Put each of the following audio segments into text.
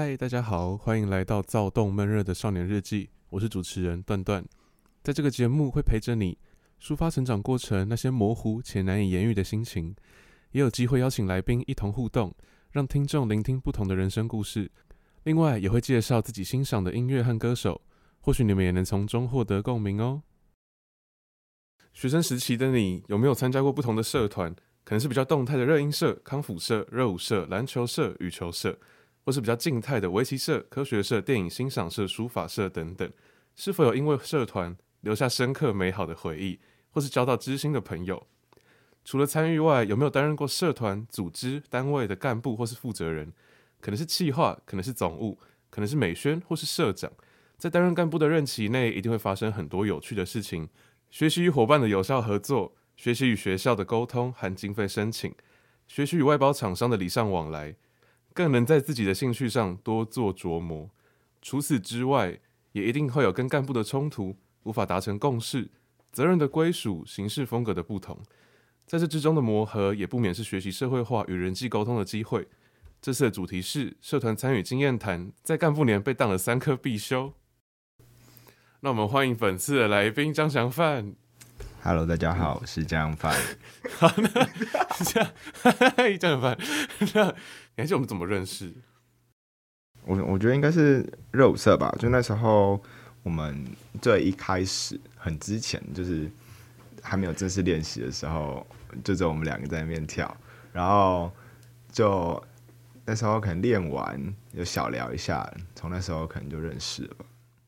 嗨，大家好，欢迎来到躁动闷热的少年日记。我是主持人段段，在这个节目会陪着你抒发成长过程那些模糊且难以言喻的心情，也有机会邀请来宾一同互动，让听众聆听不同的人生故事。另外，也会介绍自己欣赏的音乐和歌手，或许你们也能从中获得共鸣哦。学生时期的你有没有参加过不同的社团？可能是比较动态的热音社、康复社、热舞社、篮球社、羽球社。或是比较静态的围棋社、科学社、电影欣赏社、书法社等等，是否有因为社团留下深刻美好的回忆，或是交到知心的朋友？除了参与外，有没有担任过社团、组织、单位的干部或是负责人？可能是企划，可能是总务，可能是美宣或是社长。在担任干部的任期内，一定会发生很多有趣的事情，学习与伙伴的有效合作，学习与学校的沟通和经费申请，学习与外包厂商的礼尚往来。更能在自己的兴趣上多做琢磨。除此之外，也一定会有跟干部的冲突，无法达成共识，责任的归属、行事风格的不同，在这之中的磨合，也不免是学习社会化与人际沟通的机会。这次的主题是社团参与经验谈，在干部年被当了三科必修。那我们欢迎本次的来宾张翔范。Hello，大家好，我是张祥范。好，那这样，嗨，张祥范，那。你还记得我们怎么认识？我我觉得应该是热舞社吧。就那时候，我们最一开始很之前，就是还没有正式练习的时候，就只有我们两个在那边跳。然后就那时候可能练完就小聊一下，从那时候可能就认识了吧。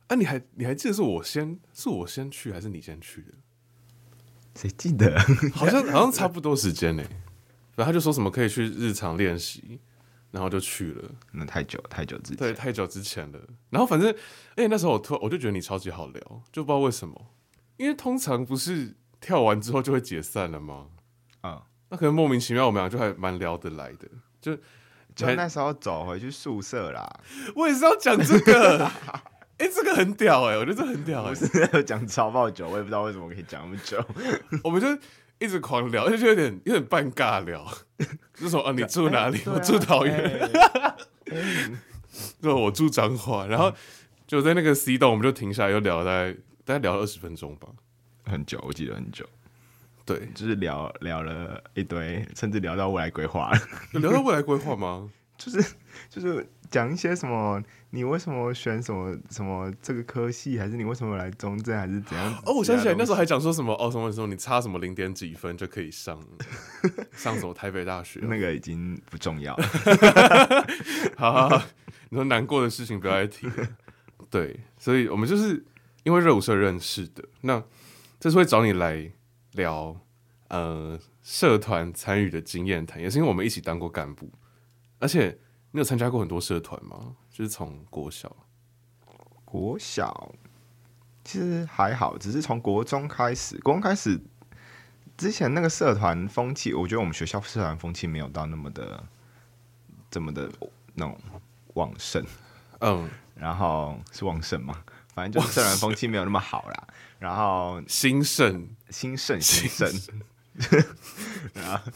啊，你还你还记得是我先是我先去还是你先去的？谁记得？好像 好像差不多时间呢。然后他就说什么可以去日常练习。然后就去了，那太久太久之前，对，太久之前了。然后反正，哎，那时候我突我就觉得你超级好聊，就不知道为什么，因为通常不是跳完之后就会解散了吗？啊、嗯，那可能莫名其妙我们俩就还蛮聊得来的，就就那时候走回去宿舍啦。我也是要讲这个，哎，这个很屌哎，我觉得这很屌哎，是 讲超爆久，我也不知道为什么可以讲那么久，我们就。一直狂聊，就有点有点半尬聊，就说啊，你住哪里？啊、我住桃园。对、欸，我住彰化。然后就在那个 C 栋，我们就停下来，又聊了大概大概聊了二十分钟吧，很久，我记得很久。对，就是聊聊了一堆，甚至聊到未来规划。聊到未来规划吗？就是就是讲一些什么。你为什么选什么什么这个科系？还是你为什么来中正？还是怎样？哦，我想起来那时候还讲说什么哦，什么时候你差什么零点几分就可以上 上什么台北大学？那个已经不重要了。好，好，好，你说难过的事情不要再提。对，所以我们就是因为热舞社认识的。那这次会找你来聊呃社团参与的经验谈，也是因为我们一起当过干部，而且你有参加过很多社团吗？就是从国小，国小其实还好，只是从国中开始，国中开始之前那个社团风气，我觉得我们学校社团风气没有到那么的这么的那种旺盛，嗯，然后是旺盛吗，反正就是社团风气没有那么好啦，然后兴盛。兴盛兴盛，然后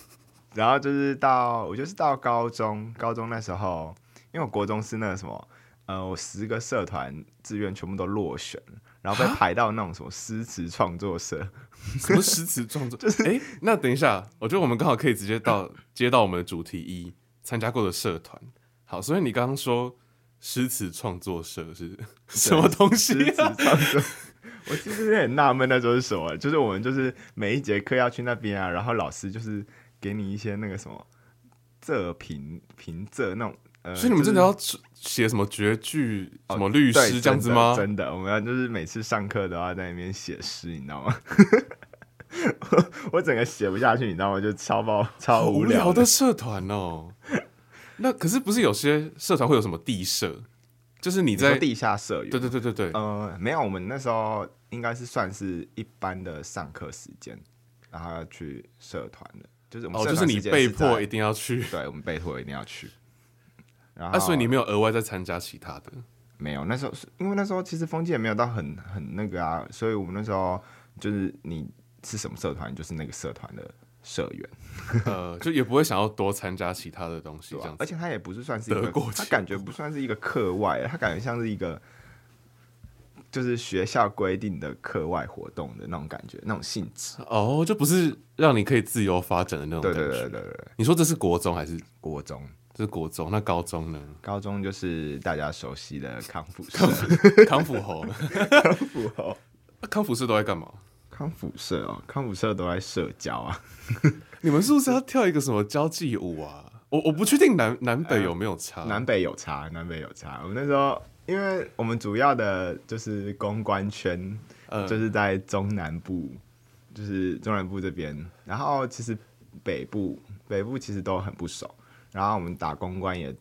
然后就是到我就是到高中，高中那时候。因为我国中是那个什么，呃，我十个社团志愿全部都落选，然后被排到那种什么诗词创作社。什么诗词创作？就是哎，那等一下，我觉得我们刚好可以直接到接到我们的主题一，参加过的社团。好，所以你刚刚说诗词创作社是什么东西？诗词创作，我其实也很纳闷，那时候是什么？就是我们就是每一节课要去那边啊，然后老师就是给你一些那个什么仄平平仄那种。所以你们真的要写什么绝句、什么律诗这样子吗？真的，我们要就是每次上课都要在那边写诗，你知道吗？我整个写不下去，你知道吗？就超爆超无聊，的社团哦。那可是不是有些社团会有什么地社？就是你在你地下社？对对对对对。呃，没有，我们那时候应该是算是一般的上课时间，然后要去社团的，就是我们哦，就是你被迫一定要去，对，我们被迫一定要去。然后，啊、所以你没有额外再参加其他的？没有，那时候是因为那时候其实风气也没有到很很那个啊，所以我们那时候就是你是什么社团，就是那个社团的社员，呃，就也不会想要多参加其他的东西这样子。而且他也不是算是一个，他感觉不算是一个课外，他感觉像是一个。就是学校规定的课外活动的那种感觉，那种性质哦，就不是让你可以自由发展的那种感觉。对对对对对，你说这是国中还是国中？这是国中，那高中呢？高中就是大家熟悉的康复社，康复猴，康复猴。康复社都在干嘛？康复社哦，康复社都在社交啊。你们是不是要跳一个什么交际舞啊？我我不确定南南北有没有差，呃，南北有差，南北有差。我们那时候。因为我们主要的就是公关圈，呃，就是在中南部，就是中南部这边。然后其实北部，北部其实都很不熟。然后我们打公关也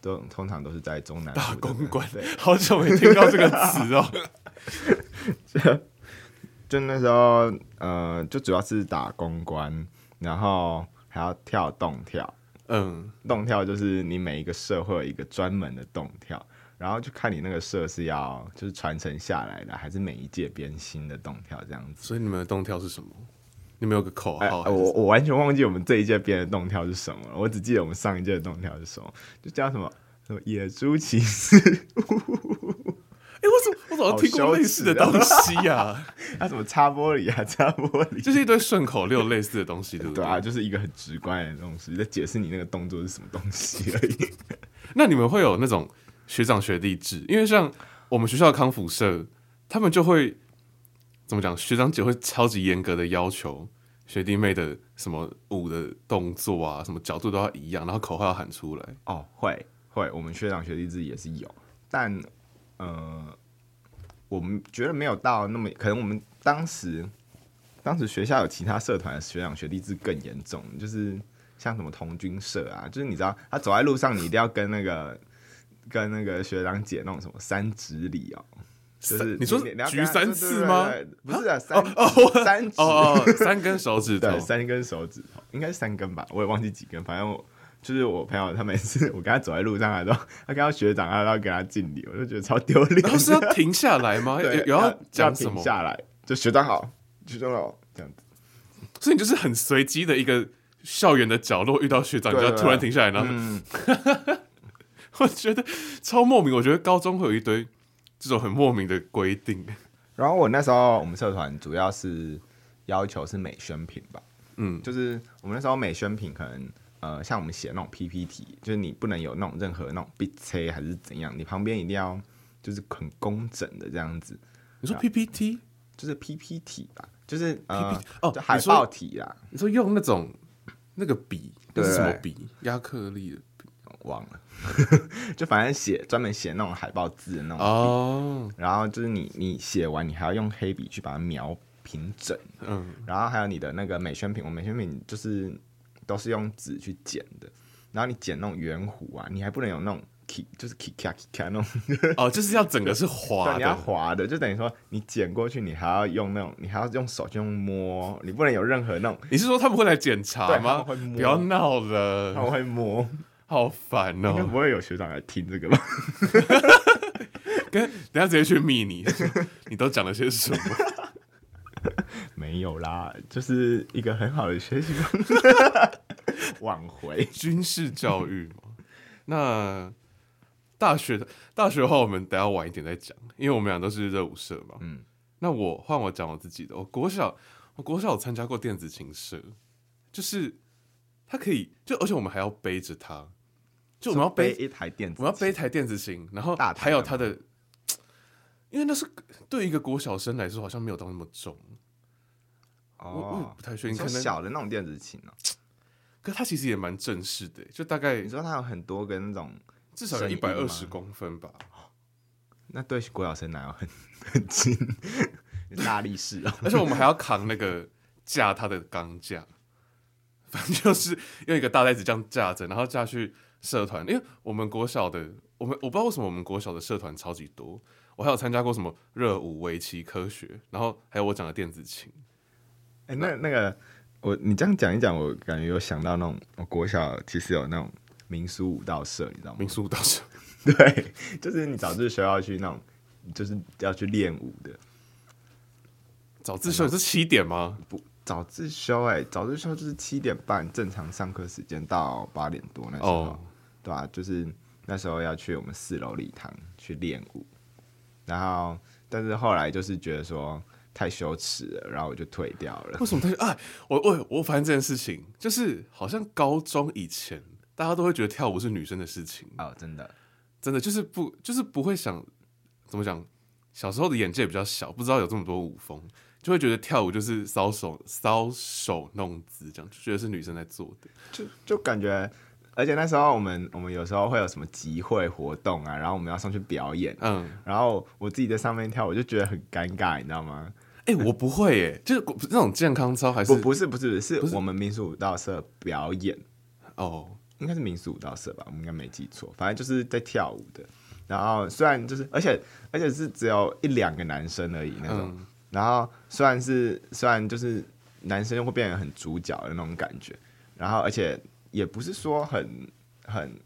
都通常都是在中南部。打公关，对，好久没听到这个词哦。就就那时候，呃，就主要是打公关，然后还要跳动跳。嗯，动跳就是你每一个社会有一个专门的动跳。然后就看你那个社是要就是传承下来的，还是每一届编新的动跳这样子。所以你们的动跳是什么？你们有个口号？哎、我我完全忘记我们这一届编的动跳是什么了。我只记得我们上一届的动跳是什么，就叫什么什么野猪骑士。哎、欸，我怎么我怎么听过类似的东西呀、啊？他怎么擦玻璃啊？擦玻璃，就是一堆顺口溜类似的东西，对不对？对啊，就是一个很直观的东西，在解释你那个动作是什么东西而已。那你们会有那种？学长学弟制，因为像我们学校的康复社，他们就会怎么讲？学长姐会超级严格的要求学弟妹的什么舞的动作啊，什么角度都要一样，然后口号要喊出来。哦，会会，我们学长学弟制也是有，但呃，我们觉得没有到那么，可能我们当时当时学校有其他社团的学长学弟制更严重，就是像什么童军社啊，就是你知道，他走在路上，你一定要跟那个。跟那个学长姐那种什么三指礼哦，就是你说举三次吗？不是啊，三哦三指哦三根手指头，三根手指头，应该是三根吧，我也忘记几根。反正我就是我朋友，他每次我跟他走在路上，他都他看到学长，他都要跟他敬礼，我就觉得超丢脸。然后是要停下来吗？有要讲什么？停下来，就学长好，学长好这样子。所以你就是很随机的一个校园的角落遇到学长，你就要突然停下来，然后。我觉得超莫名，我觉得高中会有一堆这种很莫名的规定。然后我那时候我们社团主要是要求是美宣品吧，嗯，就是我们那时候美宣品可能呃像我们写那种 PPT，就是你不能有那种任何那种笔车还是怎样，你旁边一定要就是很工整的这样子。你说 PPT 就是 PPT 吧，就是 PPT 呃哦海报体啊。你说用那种那个笔，那是什么笔？亚克力的笔。忘了，就反正写专门写那种海报字的那种。哦，然后就是你你写完，你还要用黑笔去把它描平整，嗯，然后还有你的那个美宣品，我美宣品就是都是用纸去剪的，然后你剪那种圆弧啊，你还不能有那种 k 就是 k k k 那种，哦，就是要整个是滑的，你要滑的，就等于说你剪过去，你还要用那种，你还要用手去用摸，你不能有任何那种，你是说他们会来检查吗？不要闹了，他们会摸。好烦哦！应该不会有学长来听这个吧？跟等下直接去密你，你都讲了些什么？没有啦，就是一个很好的学习方式，挽回军事教育嘛。那大学大学的话，我们等下晚一点再讲，因为我们俩都是热舞社嘛。嗯，那我换我讲我自己的。我国小，我国小有参加过电子琴社，就是他可以，就而且我们还要背着他。就我们要背，背一台电子，我们要背一台电子琴，然后还有它的，因为那是对一个国小生来说好像没有到那么重。哦，我我不太确定，可能小的那种电子琴呢？可它其实也蛮正式的，就大概你知道它有很多个那种，至少有一百二十公分吧。那对国小生来说很很轻，大力士啊。而且我们还要扛那个架它的钢架，反正就是用一个大袋子这样架着，然后架去。社团，因为我们国小的，我们我不知道为什么我们国小的社团超级多，我还有参加过什么热舞、围棋、科学，然后还有我讲的电子琴。哎、欸，那那个我你这样讲一讲，我感觉有想到那种我国小其实有那种民俗舞蹈社，你知道吗？民俗舞蹈社，对，就是你早自修要去那种，就是要去练舞的。早自修是七点吗？不。早自修哎、欸，早自修就是七点半正常上课时间到八点多那时候，oh. 对吧、啊？就是那时候要去我们四楼礼堂去练舞，然后但是后来就是觉得说太羞耻了，然后我就退掉了。为什么太羞？哎，我我我发现这件事情，就是好像高中以前大家都会觉得跳舞是女生的事情哦，真的真的就是不就是不会想怎么讲。小时候的眼界比较小，不知道有这么多舞风，就会觉得跳舞就是搔首搔首弄姿，这样就觉得是女生在做的，就就感觉，而且那时候我们我们有时候会有什么集会活动啊，然后我们要上去表演，嗯，然后我自己在上面跳，我就觉得很尴尬，你知道吗？哎、欸，我不会耶，就是那种健康操还是不不是不是是我们民俗舞蹈社表演。哦，应该是民俗舞蹈社吧，我们应该没记错，反正就是在跳舞的。然后虽然就是，而且而且是只有一两个男生而已那种。嗯、然后虽然是虽然就是男生会变得很主角的那种感觉，然后而且也不是说很很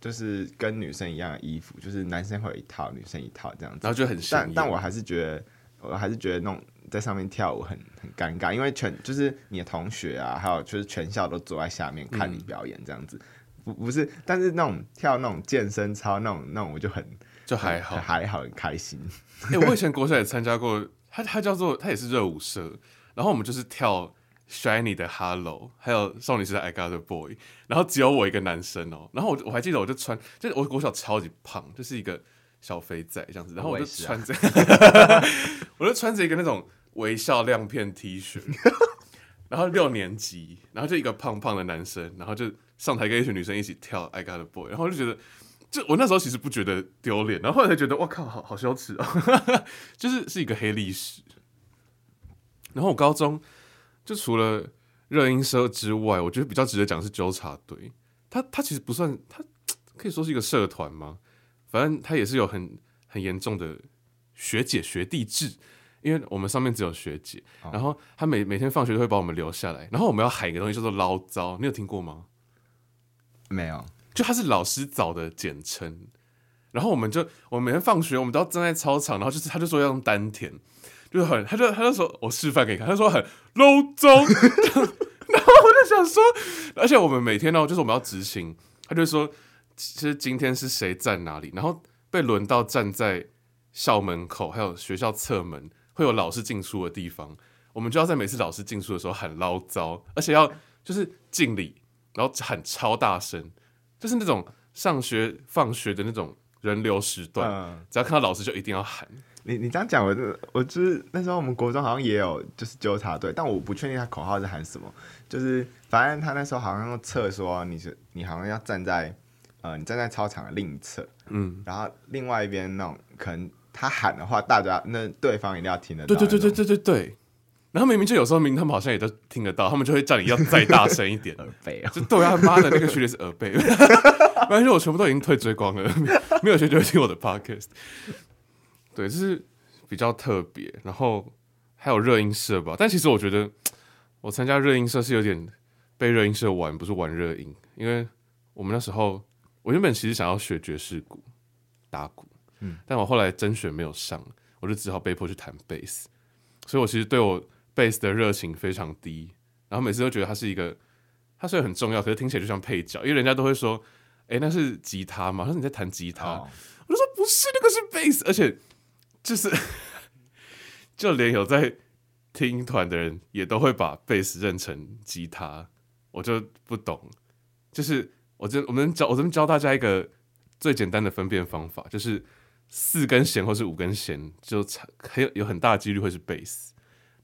就是跟女生一样的衣服，就是男生会有一套，女生一套这样子。然后就很像。但但我还是觉得，我还是觉得那种在上面跳舞很很尴尬，因为全就是你的同学啊，还有就是全校都坐在下面看你表演这样子。嗯不不是，但是那种跳那种健身操那种那种我就很就还好还好很开心。哎、欸，我以前 国小也参加过，他他叫做他也是热舞社，然后我们就是跳 Shiny 的 Hello，还有少女时代 I Got a Boy，然后只有我一个男生哦，然后我我还记得我就穿，就是我国小超级胖，就是一个小肥仔这样子，然后我就穿着，我，啊、我就穿着一个那种微笑亮片 T 恤，然后六年级，然后就一个胖胖的男生，然后就。上台跟一群女生一起跳《I Got a Boy》，然后就觉得，就我那时候其实不觉得丢脸，然后后来才觉得，我靠，好好羞耻啊，就是是一个黑历史。然后我高中就除了热音社之外，我觉得比较值得讲是纠察队。他他其实不算，他可以说是一个社团吗？反正他也是有很很严重的学姐学弟制，因为我们上面只有学姐，然后他每每天放学都会把我们留下来，然后我们要喊一个东西叫做捞糟，你有听过吗？没有，就他是老师早的简称，然后我们就我们每天放学，我们都要站在操场，然后就是他就说要用丹田，就是很，他就他就说我示范给你看，他说很 low 中，然后我就想说，而且我们每天呢，就是我们要执行，他就说其实今天是谁站哪里，然后被轮到站在校门口，还有学校侧门会有老师进出的地方，我们就要在每次老师进出的时候喊捞糟，而且要就是敬礼。然后喊超大声，就是那种上学放学的那种人流时段，嗯、只要看到老师就一定要喊。你你这样讲，我就我就是那时候我们国中好像也有就是纠察队，但我不确定他口号是喊什么。就是反正他那时候好像测说你是你好像要站在呃你站在操场的另一侧，嗯，然后另外一边那种可能他喊的话，大家那对方一定要听得到。对对对对对对对。然后明明就有时候明明他们好像也都听得到，他们就会叫你要再大声一点。耳背啊！就对他妈的那个序列是耳背，反正我全部都已经退追光了，没有谁就会听我的 podcast。对，就是比较特别。然后还有热音社吧，但其实我觉得我参加热音社是有点被热音社玩，不是玩热音。因为我们那时候我原本其实想要学爵士鼓、打鼓，嗯，但我后来甄选没有上，我就只好被迫去弹贝斯。所以我其实对我。贝斯的热情非常低，然后每次都觉得它是一个，它虽然很重要，可是听起来就像配角，因为人家都会说，哎，那是吉他嘛？他说你在弹吉他，哦、我就说不是，那个是贝斯，而且就是就连有在听团的人也都会把贝斯认成吉他，我就不懂，就是我这我们教我这边教大家一个最简单的分辨方法，就是四根弦或是五根弦，就很有有很大几率会是贝斯。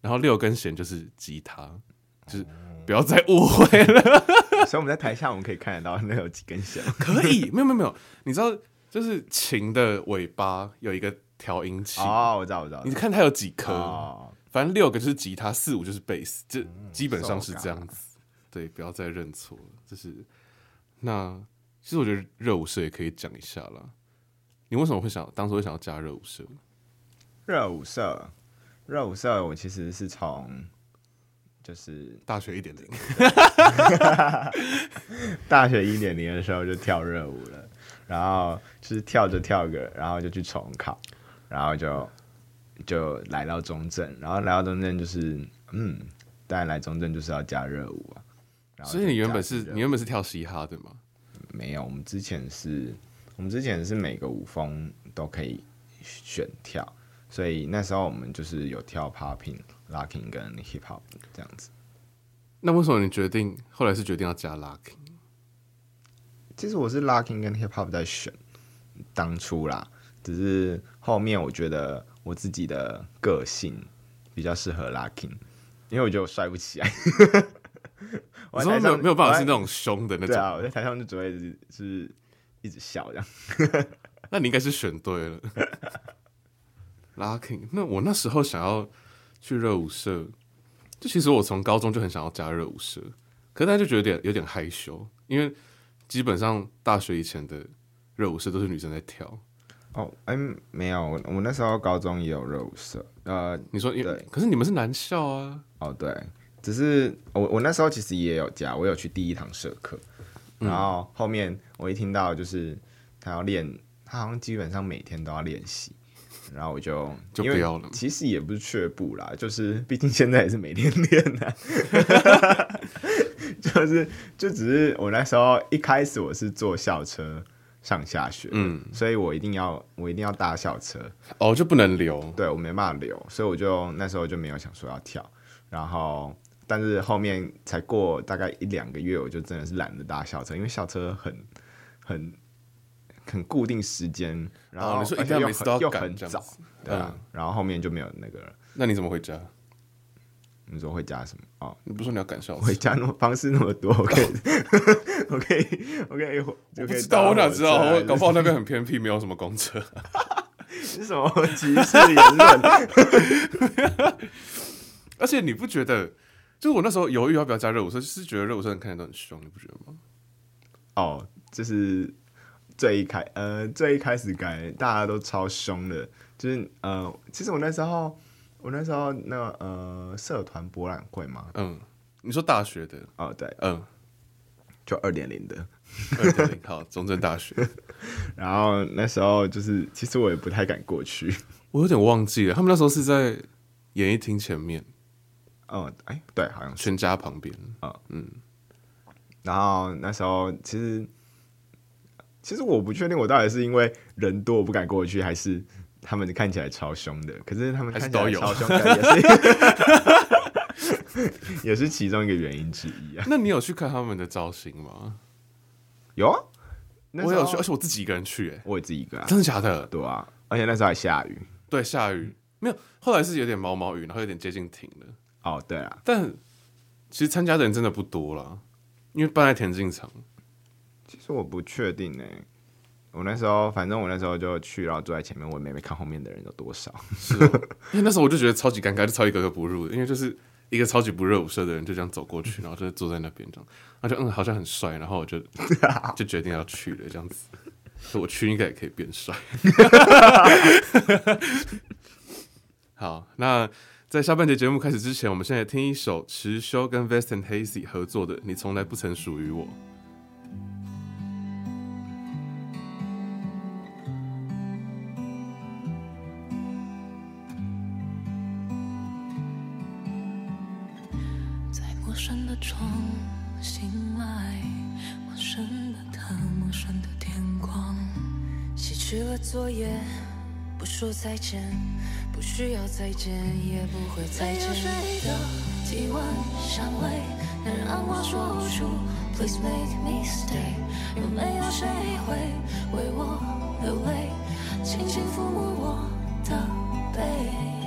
然后六根弦就是吉他，就是不要再误会了。所以我们在台下我们可以看得到那有几根弦。可以，没有没有没有，你知道就是琴的尾巴有一个调音器哦，我知道我知道。你看它有几颗，哦、反正六个就是吉他，四五就是贝斯，这基本上是这样子。嗯、对，不要再认错了。就是那其实我觉得热舞社也可以讲一下啦。你为什么会想当初会想要加热舞社？热舞社。热舞社，我其实是从就是大学一点零，大学一点零的时候就跳热舞了，然后就是跳着跳着，然后就去重考，然后就就来到中正，然后来到中正就是嗯，然来中正就是要加热舞啊。所以你原本是你原本是跳嘻哈对吗？没有，我们之前是，我们之前是每个舞风都可以选跳，所以那时候我们就是有跳 popping、locking 跟 hip hop 这样子。那为什么你决定后来是决定要加 locking？其实我是 locking 跟 hip hop 在选，当初啦，只是后面我觉得我自己的个性比较适合 locking，因为我觉得我帅不起来。我说没有没有办法是那种凶的那种。对啊，我在台上就只会是，是一直笑这样。那你应该是选对了。Locking，那我那时候想要去热舞社，就其实我从高中就很想要加热舞社，可是大家就觉得有点有点害羞，因为基本上大学以前的热舞社都是女生在跳。哦，哎，没有，我我那时候高中也有热舞社。呃，你说对，可是你们是男校啊。哦，对。只是我我那时候其实也有加，我有去第一堂社课，然后后面我一听到就是他要练，他好像基本上每天都要练习，然后我就就不要了。其实也不是却步啦，就是毕竟现在也是每天练的，就是就只是我那时候一开始我是坐校车上下学，嗯，所以我一定要我一定要搭校车，哦，就不能留，对我没办法留，所以我就那时候就没有想说要跳，然后。但是后面才过大概一两个月，我就真的是懒得搭校车，因为校车很很很固定时间，然后而且又很又很早，对啊，然后后面就没有那个了。那你怎么回家？你说会加什么？哦，你不说你要赶校车？回家那么方式那么多，我可以，我可以，我可以，我不知道，我哪知道？我搞不好那边很偏僻，没有什么公车。是什么歧视言论？而且你不觉得？就是我那时候犹豫要不要加热舞社，是觉得热舞社人看起来都很凶，你不觉得吗？哦，就是最一开呃最一开始改，大家都超凶的。就是呃，其实我那时候我那时候那个呃社团博览会嘛，嗯，你说大学的？哦，对，嗯，就二点零的。二点零，好，中正大学。然后那时候就是，其实我也不太敢过去，我有点忘记了，他们那时候是在演艺厅前面。嗯，哎、欸，对，好像全家旁边。啊，嗯，然后那时候其实，其实我不确定我到底是因为人多我不敢过去，还是他们看起来超凶的。可是他们看起来超凶的，也是 也是其中一个原因之一啊。那你有去看他们的造型吗？有啊，我有去，而且我自己一个人去，哎，我也自己一个人，真的假的？对啊，而且那时候还下雨，对，下雨没有，后来是有点毛毛雨，然后有点接近停了。哦，oh, 对啊，但其实参加的人真的不多了，因为办在田径场。其实我不确定呢，我那时候反正我那时候就去，然后坐在前面，我也没看后面的人有多少。是哦，因为那时候我就觉得超级尴尬，就超级格格不入，因为就是一个超级不热舞社的人就这样走过去，然后就坐在那边这样，他就嗯好像很帅，然后我就 就决定要去了这样子，我去应该也可以变帅。好，那。在下半节节目开始之前，我们现在听一首池修跟 Vest and Hazy 合作的《你从来不曾属于我》。陌生的窗醒来，陌生的他，陌生的天光，洗去了昨夜，不说再见。不需要再见，也不会再见。没有谁的体温香味能让我说出 Please make me stay。有没有谁会为我流泪，轻轻抚摸我的背？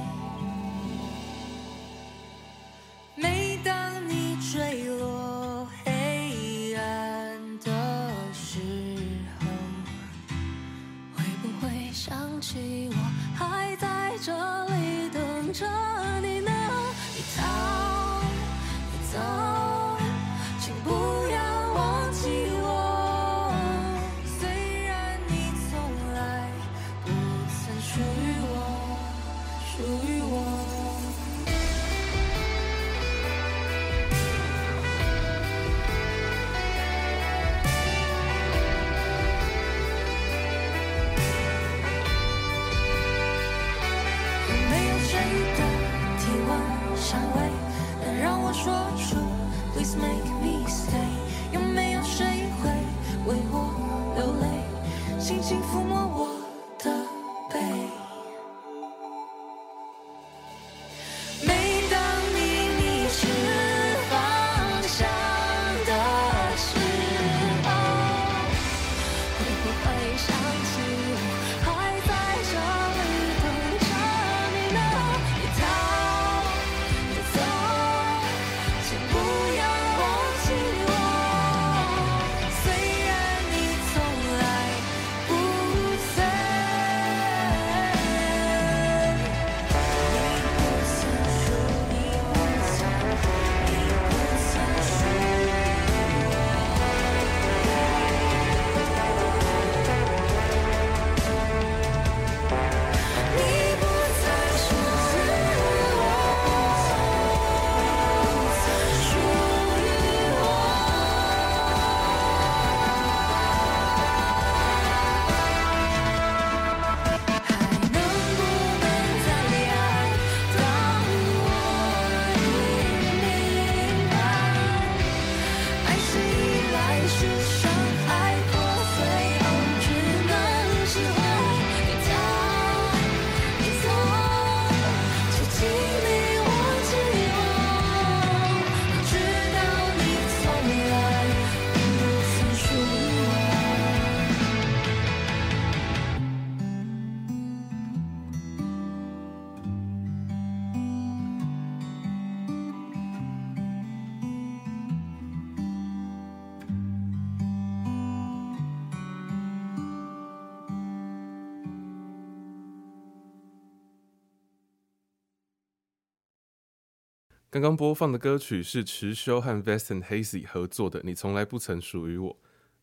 刚刚播放的歌曲是池修和 vestan Hazy 合作的《你从来不曾属于我》。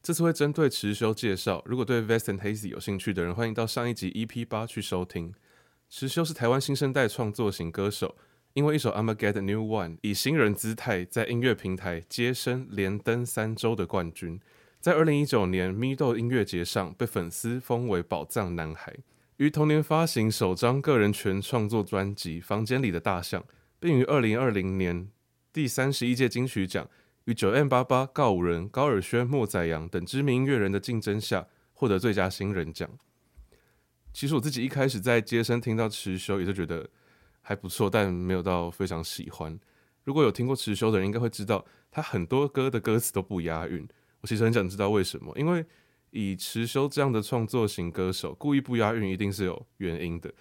这次会针对池修介绍，如果对 vestan Hazy 有兴趣的人，欢迎到上一集 EP 八去收听。池修是台湾新生代创作型歌手，因为一首《I'ma Get a New One》以新人姿态在音乐平台接生连登三周的冠军，在二零一九年 MIDO 音乐节上被粉丝封为宝藏男孩，于同年发行首张个人全创作专辑《房间里的大象》。并于二零二零年第三十一届金曲奖与 9m88、告五人、高尔宣、莫宰阳等知名音乐人的竞争下获得最佳新人奖。其实我自己一开始在街声听到持修，也就觉得还不错，但没有到非常喜欢。如果有听过持修的人，应该会知道他很多歌的歌词都不押韵。我其实很想知道为什么，因为以持修这样的创作型歌手，故意不押韵一定是有原因的。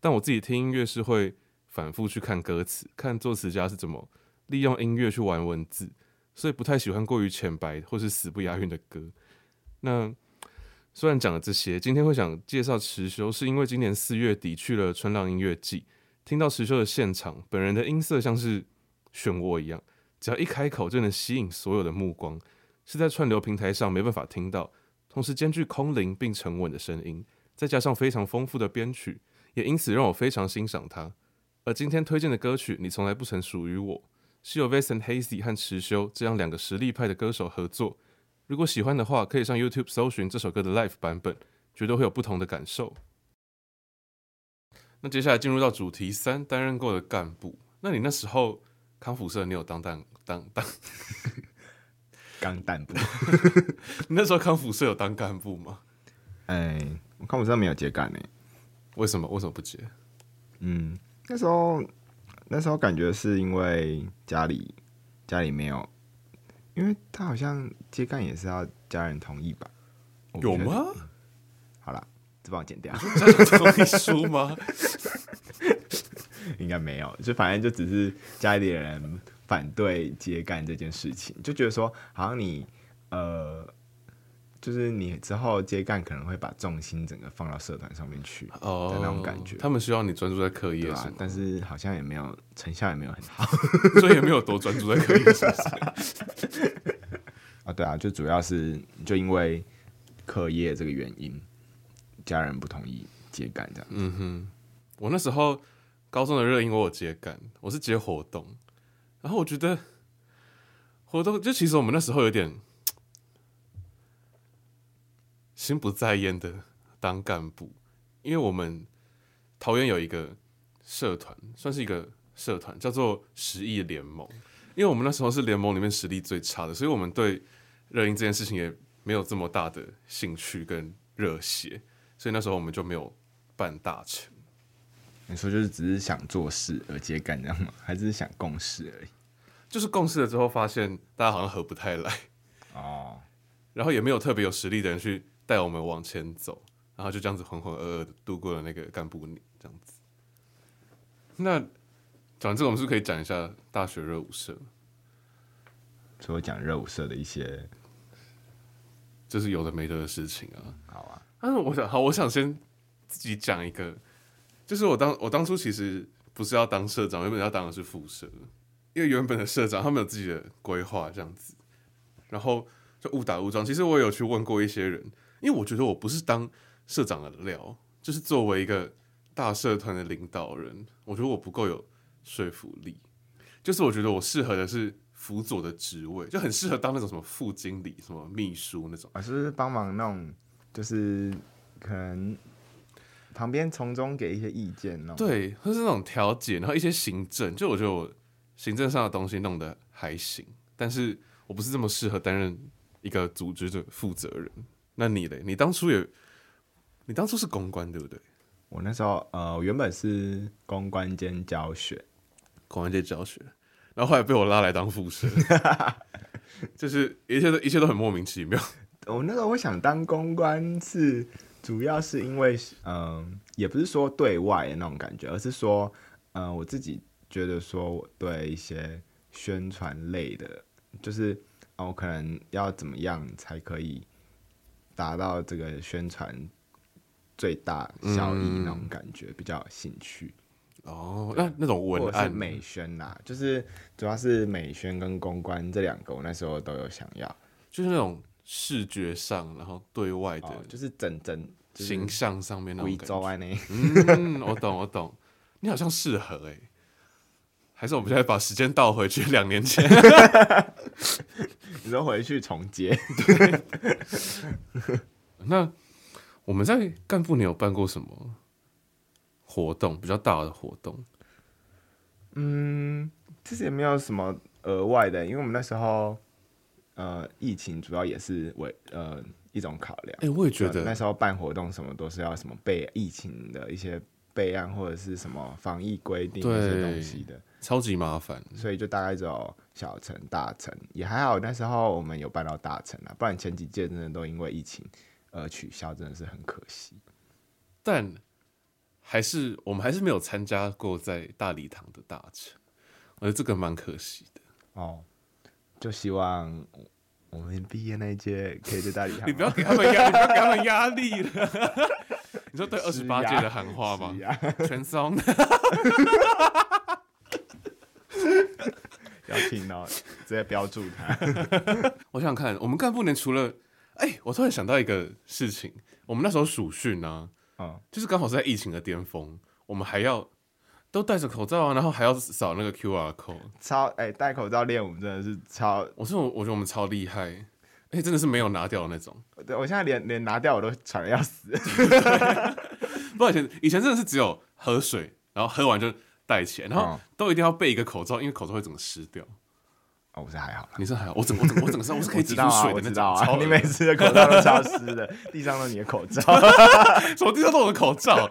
但我自己听音乐是会。反复去看歌词，看作词家是怎么利用音乐去玩文字，所以不太喜欢过于浅白或是死不押韵的歌。那虽然讲了这些，今天会想介绍持修，是因为今年四月底去了春浪音乐季，听到持修的现场，本人的音色像是漩涡一样，只要一开口就能吸引所有的目光，是在串流平台上没办法听到，同时兼具空灵并沉稳的声音，再加上非常丰富的编曲，也因此让我非常欣赏他。而今天推荐的歌曲《你从来不曾属于我》，是由 and Hazy 和池修这样两个实力派的歌手合作。如果喜欢的话，可以上 YouTube 搜寻这首歌的 Live 版本，绝对会有不同的感受。那接下来进入到主题三，担任过的干部。那你那时候康复社，你有当当当当 当干部？你那时候康复社有当干部吗？哎，我康复社没有接干呢。为什么？为什么不接？嗯。那时候，那时候感觉是因为家里家里没有，因为他好像接干也是要家人同意吧？有吗？好了，这帮我剪掉。同意书吗？应该没有，就反正就只是家里的人反对接干这件事情，就觉得说好像你呃。就是你之后接干可能会把重心整个放到社团上面去的那种感觉。他们希望你专注在课业，是吧？但是好像也没有成效，也没有很好，所以也没有多专注在课业上。啊，对啊，就主要是就因为课业这个原因，家人不同意接干这样。嗯哼，我那时候高中的热音我有接干，我是接活动，然后我觉得活动就其实我们那时候有点。心不在焉的当干部，因为我们桃园有一个社团，算是一个社团，叫做十亿联盟。因为我们那时候是联盟里面实力最差的，所以我们对热音这件事情也没有这么大的兴趣跟热血，所以那时候我们就没有办大成。你说就是只是想做事而接干这样吗？还是想共事而已？就是共事了之后，发现大家好像合不太来哦，然后也没有特别有实力的人去带我们往前走，然后就这样子浑浑噩噩的度过了那个干部年，这样子。那讲这个，我们是不是可以讲一下大学热舞社？所以我讲热舞社的一些，就是有的没的的事情啊。好啊，但是我想，好，我想先自己讲一个，就是我当我当初其实不是要当社长，原本要当的是副社。因为原本的社长他们有自己的规划这样子，然后就误打误撞。其实我有去问过一些人，因为我觉得我不是当社长的料，就是作为一个大社团的领导人，我觉得我不够有说服力。就是我觉得我适合的是辅佐的职位，就很适合当那种什么副经理、什么秘书那种。啊，是不是帮忙那种，就是可能旁边从中给一些意见呢？对，或是那种调解，然后一些行政。就我觉得我。行政上的东西弄得还行，但是我不是这么适合担任一个组织的负责人。那你嘞？你当初也，你当初是公关对不对？我那时候呃，我原本是公关兼教学，公关兼教学，然后后来被我拉来当副社，就是一切都一切都很莫名其妙。我那时候我想当公关是主要是因为嗯、呃，也不是说对外的那种感觉，而是说嗯、呃，我自己。觉得说我对一些宣传类的，就是哦，我可能要怎么样才可以达到这个宣传最大效益那种感觉，比较有兴趣。哦，那那种文案美宣呐，就是主要是美宣跟公关这两个，我那时候都有想要，就是那种视觉上，然后对外的，哦、就是整整形象上面那种感觉。嗯，我懂，我懂，你好像适合哎、欸。还是我们现在把时间倒回去两年前，你说回去重接？对。那我们在干部，你有办过什么活动？比较大的活动？嗯，其实也没有什么额外的，因为我们那时候呃，疫情主要也是为呃一种考量。哎、欸，我也觉得那时候办活动什么都是要什么备疫情的一些备案或者是什么防疫规定这些东西的。超级麻烦，所以就大概只有小城、大城也还好。那时候我们有办到大城啊，不然前几届真的都因为疫情而取消，真的是很可惜。但还是我们还是没有参加过在大礼堂的大城，我觉得这个蛮可惜的哦。就希望我们毕业那一届可以在大礼堂。你不要给他们压，你不要给他们压力了。你说对二十八届的喊话吗？全松。要听到，直接标注他。我想想看，我们干部年除了，哎、欸，我突然想到一个事情，我们那时候暑训呢，嗯，就是刚好是在疫情的巅峰，我们还要都戴着口罩啊，然后还要扫那个 QR code，超哎，欸、戴口罩练舞真的是超，我说我觉得我们超厉害，哎、欸，真的是没有拿掉的那种。对，我现在连连拿掉我都喘的要死。不，以前以前真的是只有喝水，然后喝完就。戴起来，然后都一定要备一个口罩，因为口罩会整个湿掉。哦，我是还好，你是还好，我整我整我整个是，我是可以挤出水的那种。啊、你每次的口罩都超湿的，地上都是你的口罩，什么地上都是我的口罩。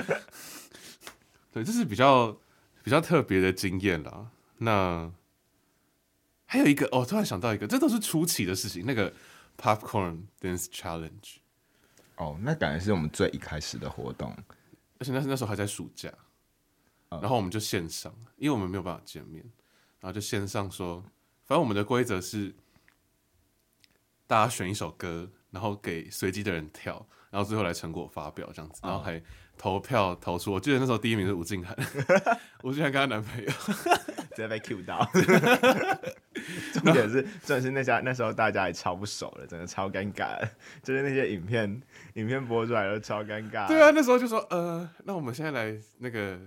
对，这是比较比较特别的经验啦。那还有一个，哦，突然想到一个，这都是初期的事情。那个 Popcorn Dance Challenge，哦，那感觉是我们最一开始的活动，而且那是那时候还在暑假。然后我们就线上，因为我们没有办法见面，然后就线上说，反正我们的规则是，大家选一首歌，然后给随机的人跳，然后最后来成果发表这样子，然后还投票投出。我记得那时候第一名是吴静涵，吴静涵跟她男朋友 直接被 Q 到。重点是，重点是那家那时候大家也超不熟了，真的超尴尬，就是那些影片影片播出来都超尴尬。对啊，那时候就说，呃，那我们现在来那个。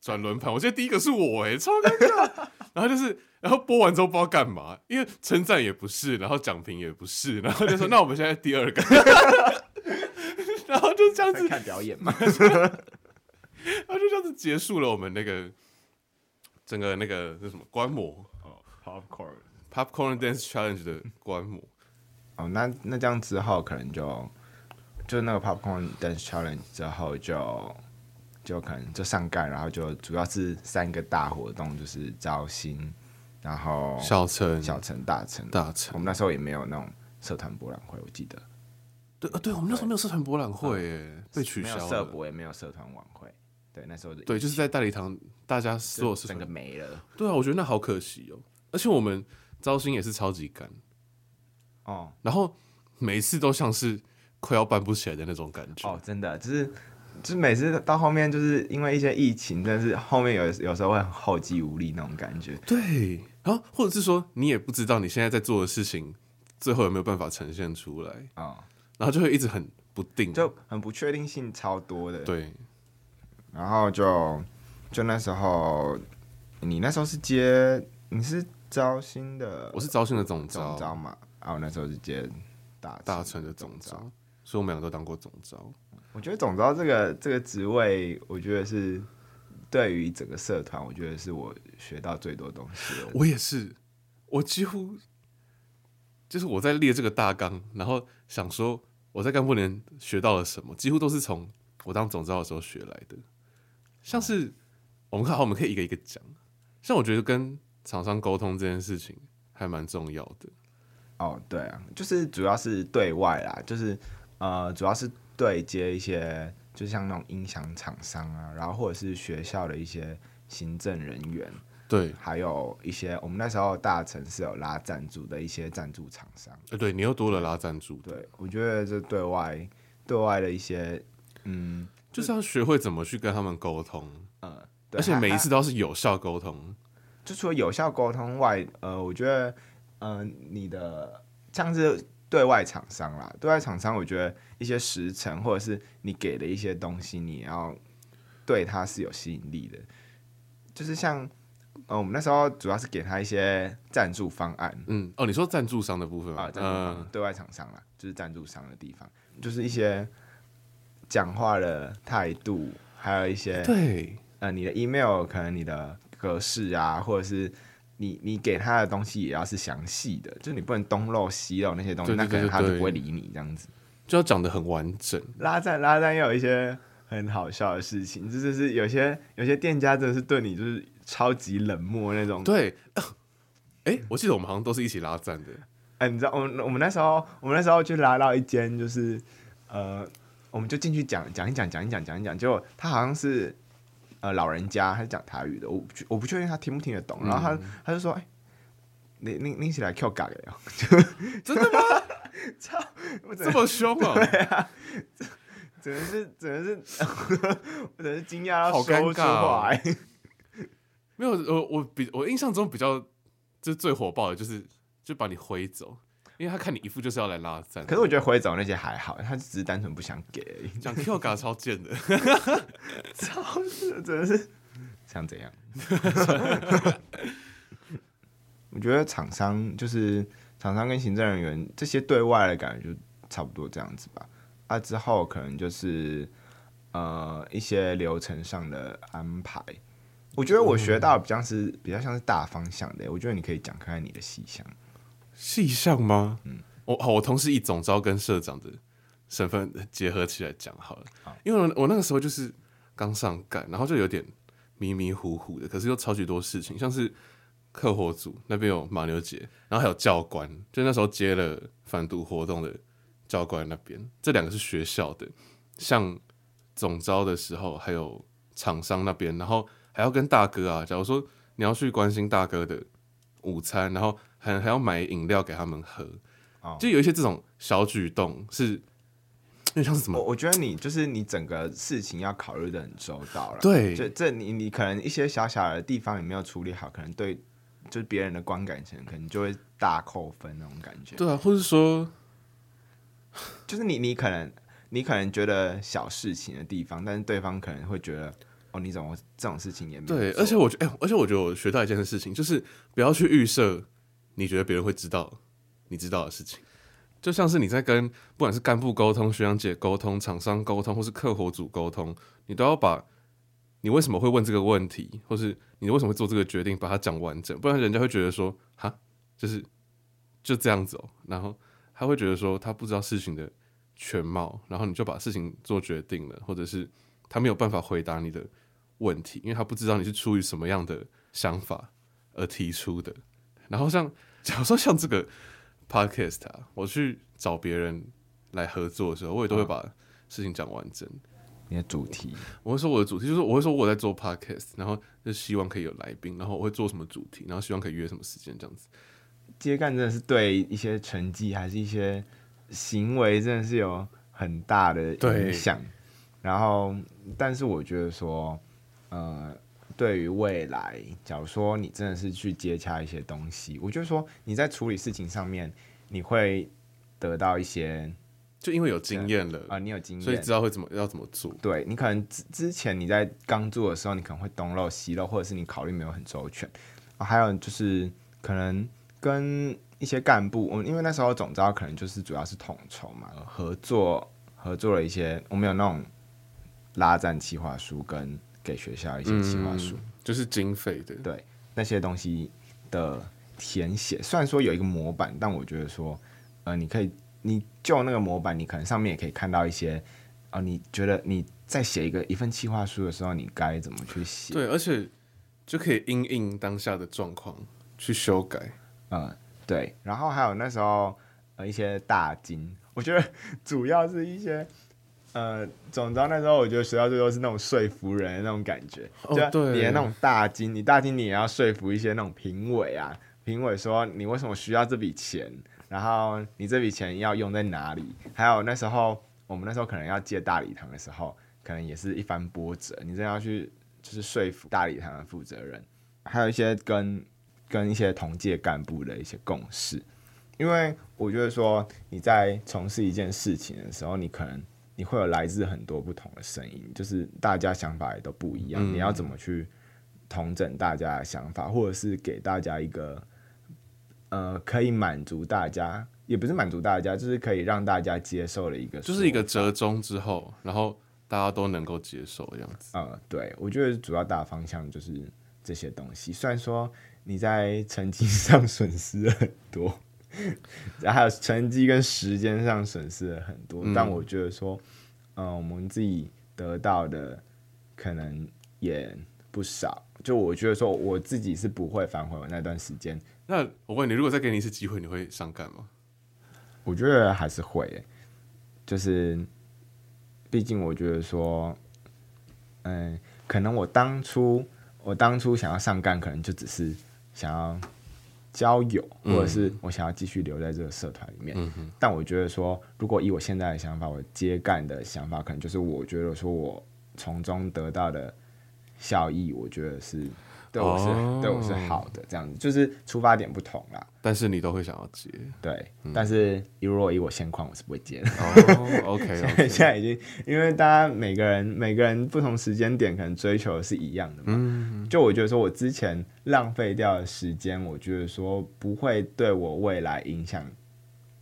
转轮盘，我记得第一个是我哎、欸，超尴尬。然后就是，然后播完之后不知道干嘛，因为称赞也不是，然后奖评也不是，然后就说那我们现在第二个，这样子看表演嘛，然后就这样子结束了我们那个整个那个那什么观摩哦，popcorn popcorn dance challenge 的观摩。哦，那那这样之后可能就就那个 popcorn dance challenge 之后就就可能就上盖，然后就主要是三个大活动，就是招新，然后小城、小城、大城、大城。我们那时候也没有那种社团博览会，我记得。对啊，对，我们那时候没有社团博览会，耶，被取消了。没有社博也没有社团晚会。对，那时候对，就是在大礼堂，大家所有事整个没了。对啊，我觉得那好可惜哦。而且我们招新也是超级赶。哦，然后每一次都像是快要办不起来的那种感觉。哦，真的，就是就是每次到后面，就是因为一些疫情，但是 后面有有时候会很后继无力那种感觉。对，然后或者是说你也不知道你现在在做的事情最后有没有办法呈现出来啊，哦、然后就会一直很不定，就很不确定性超多的。对，然后就就那时候，你那时候是接你是招新的，我是招新的总招，总招嘛。然后那时候是接大大成的总招，所以我们两个都当过总招。我觉得总招这个这个职位，我觉得是对于整个社团，我觉得是我学到最多东西的。我也是，我几乎就是我在列这个大纲，然后想说我在干部连学到了什么，几乎都是从我当总召的时候学来的。像是我们看好，我们可以一个一个讲。像我觉得跟厂商沟通这件事情还蛮重要的。哦，对啊，就是主要是对外啦，就是呃，主要是对接一些，就像那种音响厂商啊，然后或者是学校的一些行政人员，对，还有一些我们那时候大城市有拉赞助的一些赞助厂商，呃，对你又多了拉赞助，对，我觉得这对外对外的一些，嗯，就是要学会怎么去跟他们沟通，嗯，而且每一次都是有效沟通，就除了有效沟通外，呃，我觉得。嗯、呃，你的像是对外厂商啦，对外厂商，我觉得一些时程或者是你给的一些东西，你要对他是有吸引力的。就是像，呃，我们那时候主要是给他一些赞助方案。嗯，哦，你说赞助商的部分啊，赞助方，对外厂商啦，就是赞助商的地方，就是一些讲话的态度，还有一些对，呃，你的 email 可能你的格式啊，或者是。你你给他的东西也要是详细的，就是你不能东漏西漏那些东西，那可能他就不会理你这样子，就要讲的很完整。拉赞拉赞又有一些很好笑的事情，就是是有些有些店家真的是对你就是超级冷漠那种。对，哎、欸，我记得我们好像都是一起拉赞的。哎、欸，你知道我们我们那时候我们那时候去拉到一间就是呃，我们就进去讲讲一讲讲一讲讲一讲，结果他好像是。呃，老人家他是讲台语的，我我不确定他听不听得懂。然后他、嗯、他就说：“哎、欸，你你你起来 Q 嘎的哟，真的吗？操，这么凶啊！对啊，只能是只能是，只能是惊讶到说不出话。没有，我我比我印象中比较就是最火爆的，就是就把你挥走。”因为他看你一副就是要来拉赞，可是我觉得挥走那些还好，他只是单纯不想给而已。讲 Q 嘎超贱的，超是真的是想怎样？我觉得厂商就是厂商跟行政人员这些对外的感觉就差不多这样子吧。啊，之后可能就是呃一些流程上的安排。我觉得我学到比较是比较像是大方向的，我觉得你可以讲看看你的细项。细项吗？嗯，我好，我同时以总招跟社长的身份结合起来讲好了。好，因为我那个时候就是刚上干，然后就有点迷迷糊糊的，可是又超级多事情，像是客活组那边有马牛姐，然后还有教官，就那时候接了反毒活动的教官那边，这两个是学校的。像总招的时候，还有厂商那边，然后还要跟大哥啊，假如说你要去关心大哥的午餐，然后。还还要买饮料给他们喝，oh. 就有一些这种小举动是，那像是什么？我我觉得你就是你整个事情要考虑的很周到了。对，就这你你可能一些小小的地方你没有处理好，可能对就是别人的观感层可能就会大扣分那种感觉。对啊，或者说，就是你你可能你可能觉得小事情的地方，但是对方可能会觉得哦，你怎么这种事情也没有对？而且我觉得，哎、欸，而且我觉得我学到一件事情，就是不要去预设。你觉得别人会知道你知道的事情，就像是你在跟不管是干部沟通、学长姐沟通、厂商沟通，或是客户组沟通，你都要把你你为什么会问这个问题，或是你为什么会做这个决定，把它讲完整，不然人家会觉得说，哈，就是就这样子哦，然后他会觉得说他不知道事情的全貌，然后你就把事情做决定了，或者是他没有办法回答你的问题，因为他不知道你是出于什么样的想法而提出的。然后像假如说像这个 podcast 啊，我去找别人来合作的时候，我也都会把事情讲完整。你的主题，我会说我的主题就是我会说我在做 podcast，然后就希望可以有来宾，然后我会做什么主题，然后希望可以约什么时间这样子。接干真的是对一些成绩还是一些行为真的是有很大的影响。然后，但是我觉得说，呃，对于未来，假如说你真的是去接洽一些东西，我觉得说你在处理事情上面，你会得到一些。就因为有经验了啊，你有经验，所以知道会怎么要怎么做。对，你可能之之前你在刚做的时候，你可能会东漏西漏，或者是你考虑没有很周全。啊，还有就是可能跟一些干部，我因为那时候总招可能就是主要是统筹嘛，合作合作了一些，我们有那种拉赞企划书跟给学校一些企划书，嗯，就是经费的，对那些东西的填写，虽然说有一个模板，但我觉得说，呃，你可以。你就那个模板，你可能上面也可以看到一些，啊、呃，你觉得你在写一个一份企划书的时候，你该怎么去写？对，而且就可以因应当下的状况去修改。嗯，对。然后还有那时候呃一些大金，我觉得 主要是一些呃，总之那时候我觉得学校最多是那种说服人的那种感觉，哦、就连那种大金，你大金你也要说服一些那种评委啊，评委说你为什么需要这笔钱？然后你这笔钱要用在哪里？还有那时候我们那时候可能要借大礼堂的时候，可能也是一番波折。你真要去就是说服大礼堂的负责人，还有一些跟跟一些同届干部的一些共识。因为我觉得说你在从事一件事情的时候，你可能你会有来自很多不同的声音，就是大家想法也都不一样。你要怎么去统整大家的想法，或者是给大家一个。呃，可以满足大家，也不是满足大家，就是可以让大家接受的一个，就是一个折中之后，然后大家都能够接受的样子。呃，对，我觉得主要大方向就是这些东西。虽然说你在成绩 上损失了很多，还有成绩跟时间上损失了很多，嗯，但我觉得说，嗯，呃，我们自己得到的可能也不少。就我觉得说，我自己是不会反悔我那段时间。那我问你，如果再给你一次机会，你会上干吗？我觉得还是会、欸，就是，毕竟我觉得说，嗯、欸，可能我当初我当初想要上干，可能就只是想要交友，或者是我想要继续留在这个社团里面。嗯、但我觉得说，如果以我现在的想法，我接干的想法，可能就是我觉得说我从中得到的效益，我觉得是。对我是、哦、对我是好的，这样子就是出发点不同啦。但是你都会想要接，对。嗯、但是如果以我现况，我是不会接的。哦、OK，, okay. 现在已经因为大家每个人每个人不同时间点可能追求的是一样的嘛。嗯。就我觉得说我之前浪费掉的时间，我觉得说不会对我未来影响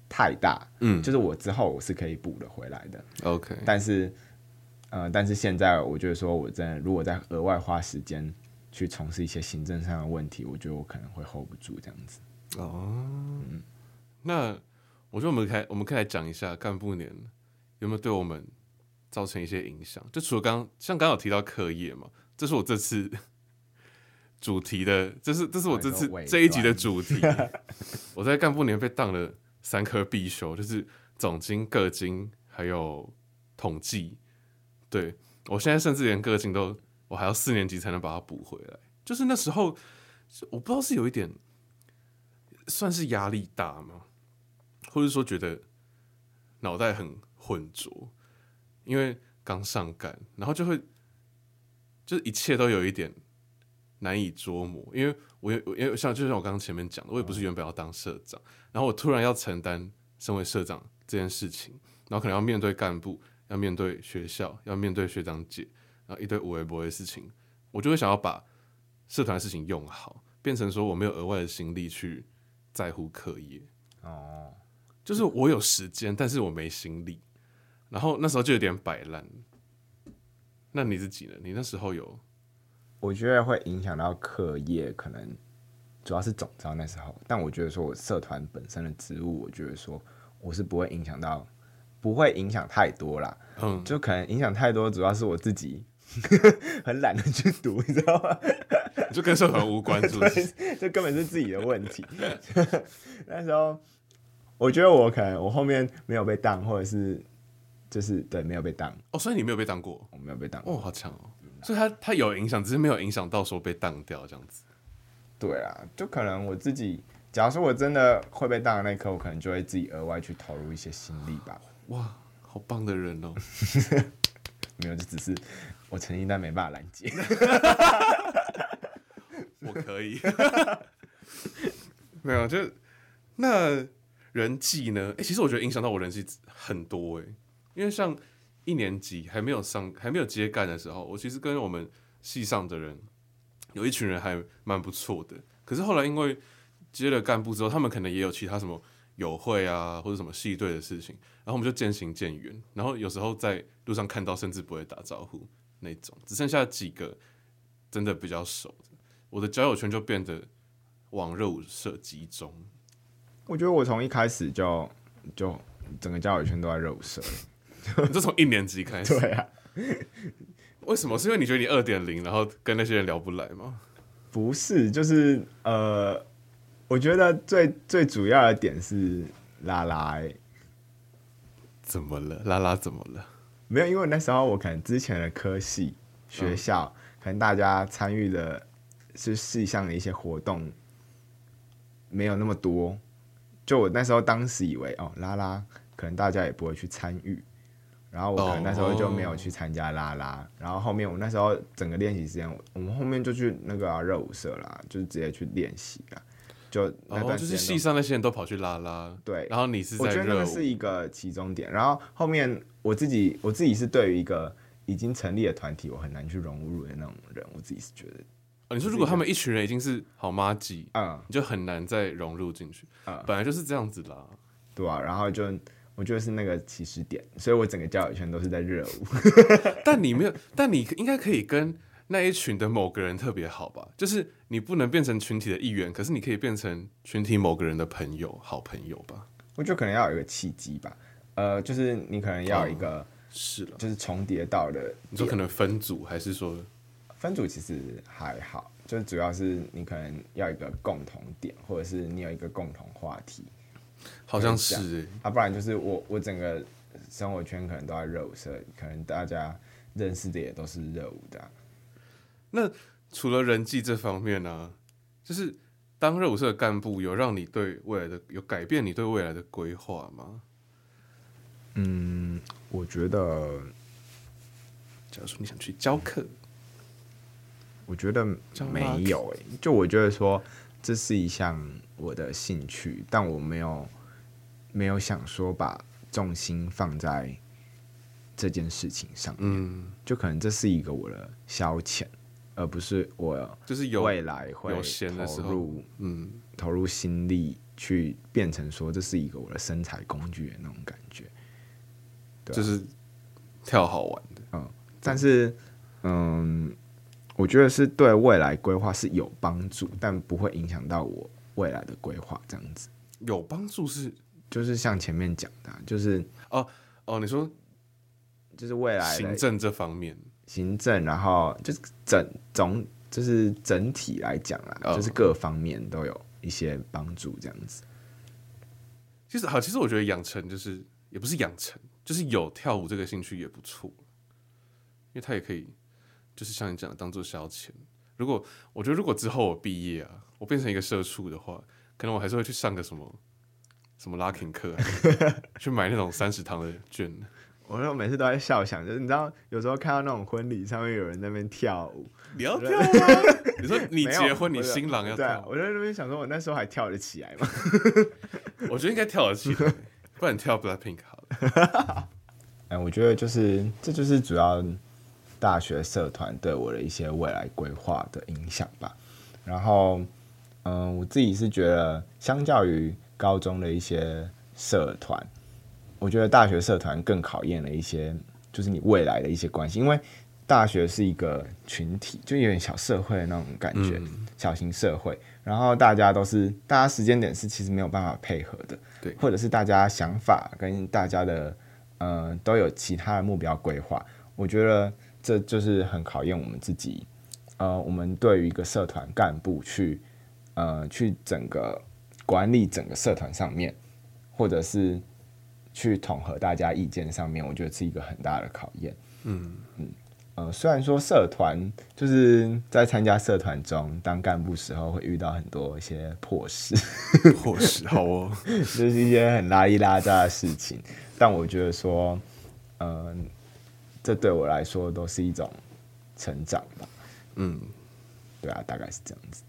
太大。嗯。就是我之后我是可以补得回来的。OK。但是，呃，但是现在我觉得说我真的如果再额外花时间。去从事一些行政上的问题，我觉得我可能会 hold 不住这样子。哦，嗯，那我觉得我们可以，我们可以来讲一下干部年有没有对我们造成一些影响？就除了刚像刚刚有提到课业嘛，这是我这次 主题的，这是这是我这次这一集的主题。我在干部年被当了三科必修，就是总经、各经还有统计。对，我现在甚至连各经都。我还要四年级才能把它补回来，就是那时候，我不知道是有一点算是压力大吗？或者说觉得脑袋很浑浊，因为刚上干，然后就会就是一切都有一点难以捉摸，因为我也因为像就像我刚刚前面讲的，我也不是原本要当社长，然后我突然要承担身为社长这件事情，然后可能要面对干部，要面对学校，要面对学长姐。然后一堆无微不微的事情，我就会想要把社团的事情用好，变成说我没有额外的心力去在乎课业。哦，就是我有时间，但是我没心力。然后那时候就有点摆烂。那你自己呢？你那时候有我觉得会影响到课业，可能主要是总招那时候。但我觉得说我社团本身的职务，我觉得说我是不会影响到，不会影响太多啦。嗯，就可能影响太多，主要是我自己 很懒得去读，你知道吗？就跟社团无关，是不是？这根本是自己的问题。那时候，我觉得我可能我后面没有被当，或者是就是对没有被当。哦，所以你没有被当过？我没有被当。哦，好强哦！所以他他有影响，只是没有影响到说被当掉这样子。对啊，就可能我自己，假如说我真的会被当的那一刻，我可能就会自己额外去投入一些心力吧。哇，好棒的人哦！没有，就只是我曾经但没办法拦截。我可以，没有，就那人际呢？哎、欸，其实我觉得影响到我人际很多哎，因为像一年级还没有上还没有接干的时候，我其实跟我们系上的人有一群人还蛮不错的。可是后来因为接了干部之后，他们可能也有其他什么友会啊，或者什么系队的事情，然后我们就渐行渐远。然后有时候在路上看到，甚至不会打招呼那种，只剩下几个真的比较熟的。我的交友圈就变得往热舞社集中。我觉得我从一开始就就整个交友圈都在热舞社。你就从一年级开始？对啊。为什么？是因为你觉得你二点零，然后跟那些人聊不来吗？不是，就是呃，我觉得最最主要的点是拉拉、欸。怎么了？拉拉怎么了？没有，因为那时候我可能之前的科系学校，嗯、可能大家参与的。是系上的一些活动没有那么多，就我那时候当时以为哦，拉拉可能大家也不会去参与，然后我可能那时候就没有去参加拉拉，oh. 然后后面我那时候整个练习时间，我们后面就去那个热舞社啦，就是直接去练习啦，就那段时间、oh, 就是戏上那些人都跑去拉拉，对，然后你是在我觉得那个是一个其中点，然后后面我自己我自己是对于一个已经成立的团体，我很难去融入的那种人，我自己是觉得。哦，你说如果他们一群人已经是好妈鸡，嗯，你就很难再融入进去，嗯，本来就是这样子啦，对啊，然后就我觉得是那个起始点，所以我整个交友圈都是在热舞。但你没有，但你应该可以跟那一群的某个人特别好吧？就是你不能变成群体的一员，可是你可以变成群体某个人的朋友，好朋友吧？我觉得可能要有一个契机吧，呃，就是你可能要有一个，哦，是了，就是重叠到的，你说可能分组还是说？分组其实还好，就是主要是你可能要一个共同点，或者是你有一个共同话题，好像是、欸，啊，不然就是我我整个生活圈可能都在热舞社，可能大家认识的也都是热舞的、啊。那除了人际这方面呢、啊，就是当热舞社的干部，有让你对未来的有改变你对未来的规划吗？嗯，我觉得，假如说你想去教课。我觉得没有诶、欸，就我觉得说这是一项我的兴趣，但我没有没有想说把重心放在这件事情上面，嗯，就可能这是一个我的消遣，而不是我就是有未来会投入嗯投入心力去变成说这是一个我的身材工具的那种感觉，对啊，就是跳好玩的，嗯，但是嗯。我觉得是对未来规划是有帮助，但不会影响到我未来的规划。这样子有帮助是，就是像前面讲的，就是哦哦，你说就是未来行政这方面，行政，然后就是整总就是整体来讲啦，哦，就是各方面都有一些帮助。这样子，其实好，其实我觉得养成就是也不是养成，就是有跳舞这个兴趣也不错，因为他也可以。就是像你讲的，当做消遣。如果我觉得，如果之后我毕业啊，我变成一个社畜的话，可能我还是会去上个什么什么 locking 课，去买那种三十堂的券。我说我每次都在笑想，就是你知道，有时候看到那种婚礼上面有人在那边跳舞，你要跳吗？你说你结婚，你新郎要跳？我在那边想说，我那时候还跳得起来吗？我觉得应该跳得起来，不然跳 Blackpink 好了。哎，我觉得就是这就是主要。大学社团对我的一些未来规划的影响吧，然后，嗯，我自己是觉得，相较于高中的一些社团，我觉得大学社团更考验了一些，就是你未来的一些关系，因为大学是一个群体，就有点小社会的那种感觉，嗯、小型社会。然后大家都是，大家时间点是其实没有办法配合的，对，或者是大家想法跟大家的呃都有其他的目标规划。我觉得这就是很考验我们自己，呃，我们对于一个社团干部去呃去整个管理整个社团上面，或者是去统合大家意见上面，我觉得是一个很大的考验。嗯嗯。呃，虽然说社团就是在参加社团中当干部时候会遇到很多一些破事，破事好哦，就是一些很拉里拉杂的事情，但我觉得说，嗯、呃，这对我来说都是一种成长吧。嗯，对啊，大概是这样子。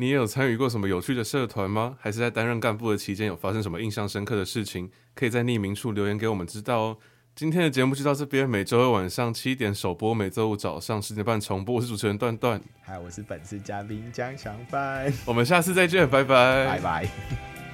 你也有参与过什么有趣的社团吗？还是在担任干部的期间有发生什么印象深刻的事情？可以在匿名处留言给我们知道哦。今天的节目就到这边，每周二晚上七点首播，每周五早上十点半重播。我是主持人段段，还有我是本次嘉宾江翔帆，我们下次再见，拜拜，拜拜。